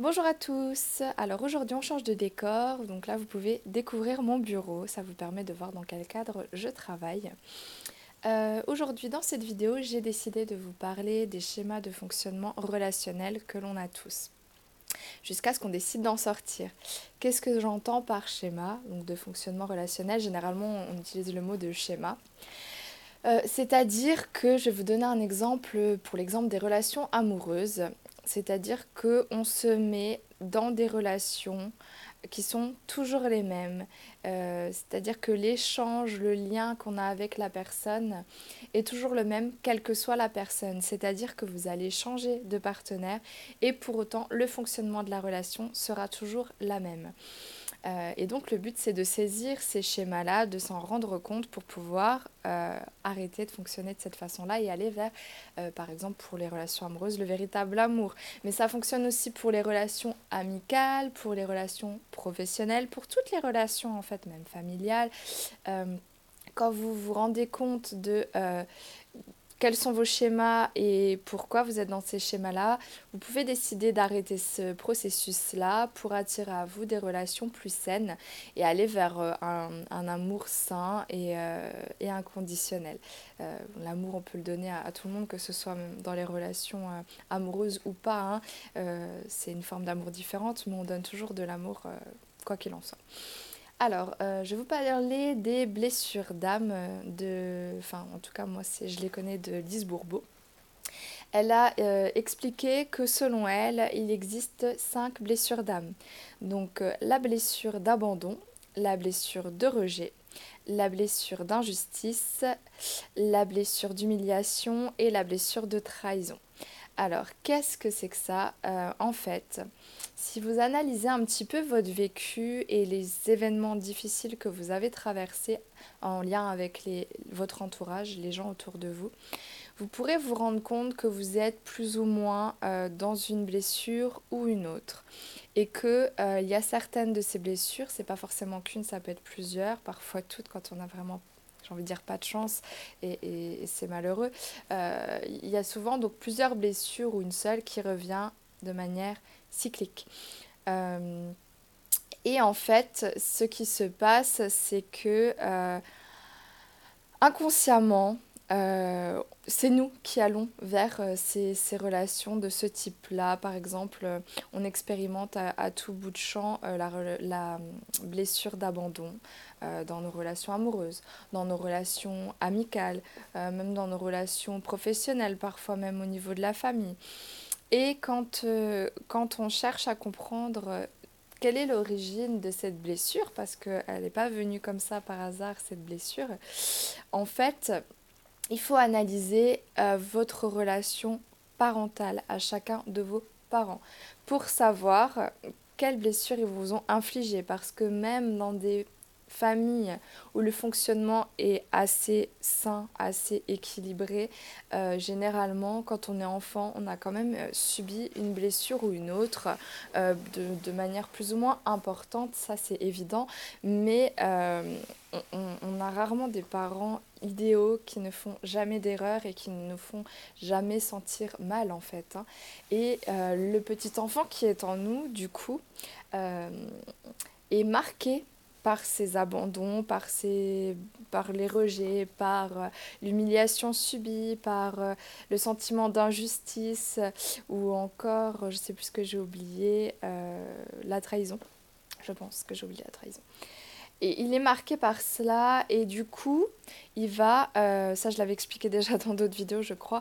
Bonjour à tous, alors aujourd'hui on change de décor, donc là vous pouvez découvrir mon bureau, ça vous permet de voir dans quel cadre je travaille. Euh, aujourd'hui dans cette vidéo j'ai décidé de vous parler des schémas de fonctionnement relationnel que l'on a tous, jusqu'à ce qu'on décide d'en sortir. Qu'est-ce que j'entends par schéma, donc de fonctionnement relationnel Généralement on utilise le mot de schéma. Euh, c'est-à-dire que je vais vous donner un exemple pour l'exemple des relations amoureuses. C'est-à-dire qu'on se met dans des relations qui sont toujours les mêmes. Euh, c'est-à-dire que l'échange, le lien qu'on a avec la personne est toujours le même, quelle que soit la personne. C'est-à-dire que vous allez changer de partenaire et pour autant, le fonctionnement de la relation sera toujours la même. Euh, et donc le but c'est de saisir ces schémas-là, de s'en rendre compte pour pouvoir euh, arrêter de fonctionner de cette façon-là et aller vers, euh, par exemple pour les relations amoureuses, le véritable amour. Mais ça fonctionne aussi pour les relations amicales, pour les relations professionnelles, pour toutes les relations en fait, même familiales. quand vous vous rendez compte de quels sont vos schémas et pourquoi vous êtes dans ces schémas-là. Vous pouvez décider d'arrêter ce processus-là pour attirer à vous des relations plus saines et aller vers euh, un, amour sain et, euh, inconditionnel. Euh, l'amour, on peut le donner à, tout le monde, que ce soit dans les relations amoureuses ou pas. Hein. C'est une forme d'amour différente, mais on donne toujours de l'amour, quoi qu'il en soit. Alors, euh, je vais vous parler des blessures d'âme de... Enfin, en tout cas, moi, je les connais de Lise Bourbeau. Elle a euh, expliqué que selon elle, il existe cinq blessures d'âme. Donc, euh, la blessure d'abandon, la blessure de rejet, la blessure d'injustice, la blessure d'humiliation et la blessure de trahison. Alors, qu'est-ce que c'est que ça En fait, si vous analysez un petit peu votre vécu et les événements difficiles que vous avez traversés en lien avec votre entourage, les gens autour de vous, vous pourrez vous rendre compte que vous êtes plus ou moins euh, dans une blessure ou une autre. Et qu'il euh, y a certaines de ces blessures, c'est pas forcément qu'une, ça peut être plusieurs, parfois toutes quand on a vraiment j'ai envie de dire pas de chance et, et, c'est malheureux. Euh, il y a souvent donc plusieurs blessures ou une seule qui revient de manière cyclique. Euh, et en fait, ce qui se passe, c'est que euh, inconsciemment, c'est nous qui allons vers ces, relations de ce type-là. Par exemple, on expérimente à, tout bout de champ la, la, blessure d'abandon dans nos relations amoureuses, dans nos relations amicales, même dans nos relations professionnelles, parfois même au niveau de la famille. Et quand, euh, quand on cherche à comprendre euh, quelle est l'origine de cette blessure, parce qu'elle n'est pas venue comme ça par hasard, cette blessure, en fait, il faut analyser euh, votre relation parentale à chacun de vos parents pour savoir quelles blessures ils vous ont infligées. Parce que même dans des famille où le fonctionnement est assez sain, assez équilibré, euh, généralement, quand on est enfant, on a quand même euh, subi une blessure ou une autre euh, de, manière plus ou moins importante, ça c'est évident, mais on, a rarement des parents idéaux qui ne font jamais d'erreur et qui ne nous font jamais sentir mal en fait. Hein. Et le petit enfant qui est en nous, du coup, est marqué par ces abandons, par, ces, par les rejets, par euh, l'humiliation subie, par euh, le sentiment d'injustice ou encore, je ne sais plus ce que j'ai oublié, euh, la trahison. Je pense que j'ai oublié la trahison. Et il est marqué par cela et du coup, il va, euh, ça je l'avais expliqué déjà dans d'autres vidéos je crois,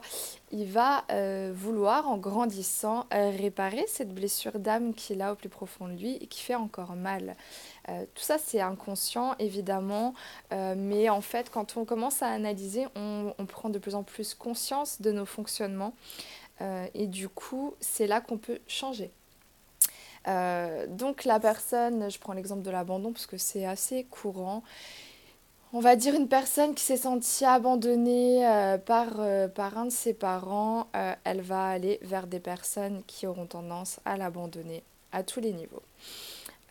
il va euh, vouloir en grandissant euh, réparer cette blessure d'âme qu'il a au plus profond de lui et qui fait encore mal. tout ça c'est inconscient évidemment, mais en fait quand on commence à analyser, on, on, prend de plus en plus conscience de nos fonctionnements et du coup c'est là qu'on peut changer. Euh, donc la personne, je prends l'exemple de l'abandon parce que c'est assez courant. On va dire une personne qui s'est sentie abandonnée euh, par, euh, par un de ses parents, elle va aller vers des personnes qui auront tendance à l'abandonner à tous les niveaux.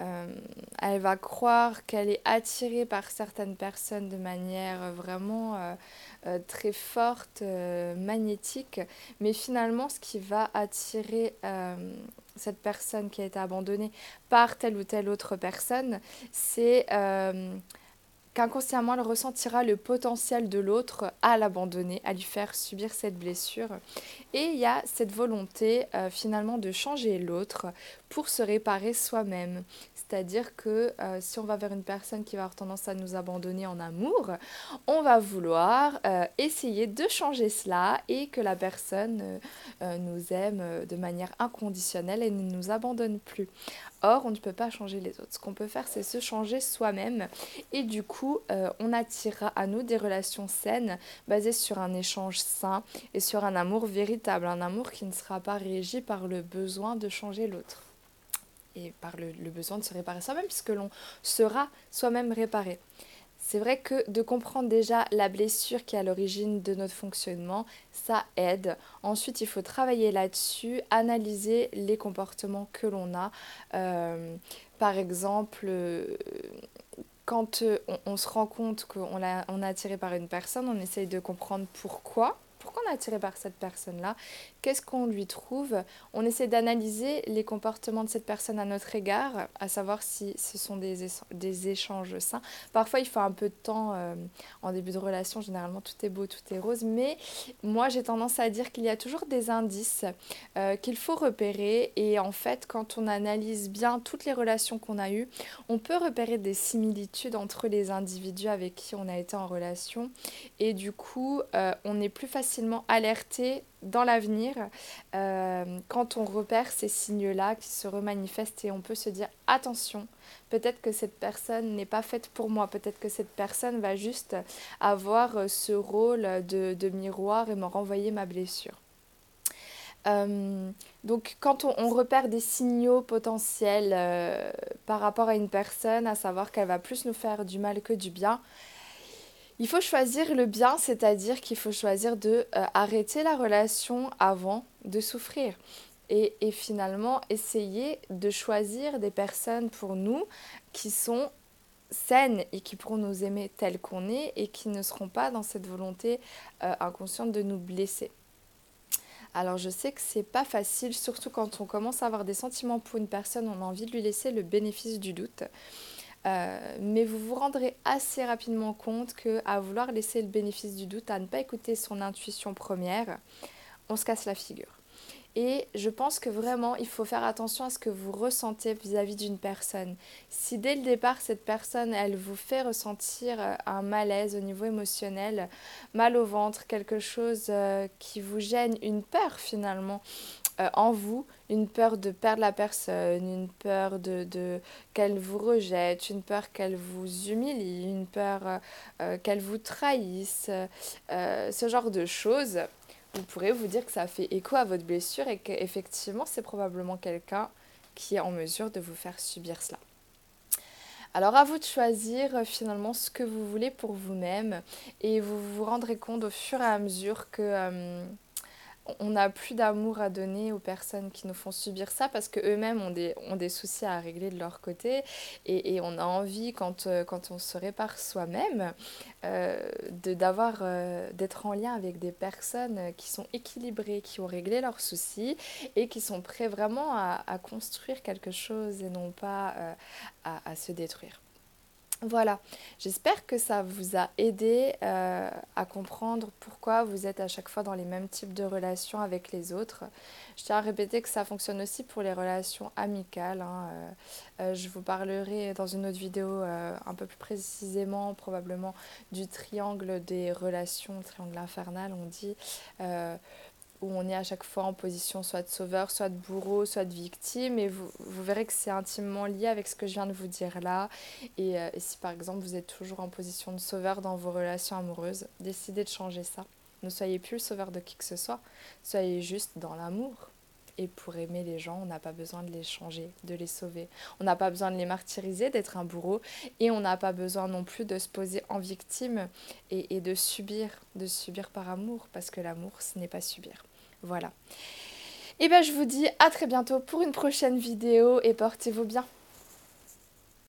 Elle va croire qu'elle est attirée par certaines personnes de manière vraiment très forte, magnétique, mais finalement ce qui va attirer cette personne qui a été abandonnée par telle ou telle autre personne, c'est qu'inconsciemment elle ressentira le potentiel de l'autre à l'abandonner, à lui faire subir cette blessure. Et il y a cette volonté euh, finalement de changer l'autre pour se réparer soi-même. C'est-à-dire que euh, si on va vers une personne qui va avoir tendance à nous abandonner en amour, on va vouloir euh, essayer de changer cela et que la personne nous aime de manière inconditionnelle et ne nous abandonne plus. Or, on ne peut pas changer les autres. Ce qu'on peut faire, c'est se changer soi-même. Et du coup, euh, on attirera à nous des relations saines, basées sur un échange sain et sur un amour véritable. Un amour qui ne sera pas régi par le besoin de changer l'autre. Et par le, besoin de se réparer soi-même, puisque l'on sera soi-même réparé. C'est vrai que de comprendre déjà la blessure qui est à l'origine de notre fonctionnement, ça aide. Ensuite, il faut travailler là-dessus, analyser les comportements que l'on a. Euh, par exemple, euh, quand euh, on, se rend compte qu'on on est attiré par une personne, on essaye de comprendre pourquoi pourquoi on est attiré par cette personne-là, qu'est-ce qu'on lui trouve? On essaie d'analyser les comportements de cette personne à notre égard, à savoir si ce sont des, échanges sains. Parfois, il faut un peu de temps euh, en début de relation, généralement tout est beau, tout est rose, mais moi j'ai tendance à dire qu'il y a toujours des indices euh, qu'il faut repérer. Et en fait, quand on analyse bien toutes les relations qu'on a eues, on peut repérer des similitudes entre les individus avec qui on a été en relation. Et du coup, euh, on est plus facilement alerté dans l'avenir euh, quand on repère ces signes-là qui se remanifestent et on peut se dire attention, peut-être que cette personne n'est pas faite pour moi, peut-être que cette personne va juste avoir euh, ce rôle de, miroir et me renvoyer ma blessure. Euh, donc quand on, repère des signaux potentiels par rapport à une personne, à savoir qu'elle va plus nous faire du mal que du bien, il faut choisir le bien, c'est-à-dire qu'il faut choisir de euh, arrêter la relation avant de souffrir. Et, finalement, essayer de choisir des personnes pour nous qui sont saines et qui pourront nous aimer tel qu'on est et qui ne seront pas dans cette volonté euh, inconsciente de nous blesser. Alors je sais que c'est pas facile, surtout quand on commence à avoir des sentiments pour une personne, on a envie de lui laisser le bénéfice du doute. Euh, mais vous vous rendrez assez rapidement compte que à vouloir laisser le bénéfice du doute, à ne pas écouter son intuition première, on se casse la figure. Et je pense que vraiment, il faut faire attention à ce que vous ressentez vis-à-vis d'une personne. Si dès le départ, cette personne, elle vous fait ressentir euh, un malaise au niveau émotionnel, mal au ventre, quelque chose euh, qui vous gêne, une peur finalement, euh, en vous, une peur de perdre la personne, une peur de, qu'elle vous rejette, une peur qu'elle vous humilie, une peur euh, euh, qu'elle vous trahisse, ce genre de choses, vous pourrez vous dire que ça fait écho à votre blessure et qu'effectivement c'est probablement quelqu'un qui est en mesure de vous faire subir cela. Alors à vous de choisir finalement ce que vous voulez pour vous-même et vous vous rendrez compte au fur et à mesure que on n'a plus d'amour à donner aux personnes qui nous font subir ça parce qu'eux-mêmes ont des, ont des soucis à régler de leur côté et, on a envie quand, euh, quand on se répare soi-même euh, d'avoir euh, d'être en lien avec des personnes qui sont équilibrées, qui ont réglé leurs soucis et qui sont prêts vraiment à, construire quelque chose et non pas à se détruire. Voilà, j'espère que ça vous a aidé euh, à comprendre pourquoi vous êtes à chaque fois dans les mêmes types de relations avec les autres. Je tiens à répéter que ça fonctionne aussi pour les relations amicales. Hein. Euh, euh, je vous parlerai dans une autre vidéo un peu plus précisément probablement du triangle des relations, triangle infernal on dit on est à chaque fois en position soit de sauveur, soit de bourreau, soit de victime. Et vous, verrez que c'est intimement lié avec ce que je viens de vous dire là. Et, euh, si par exemple vous êtes toujours en position de sauveur dans vos relations amoureuses, décidez de changer ça. Ne soyez plus le sauveur de qui que ce soit, soyez juste dans l'amour. Et pour aimer les gens, on n'a pas besoin de les changer, de les sauver. On n'a pas besoin de les martyriser, d'être un bourreau. Et on n'a pas besoin non plus de se poser en victime et, et de subir, de subir par amour. Parce que l'amour, ce n'est pas subir. Voilà. Et bien je vous dis à très bientôt pour une prochaine vidéo et portez-vous bien.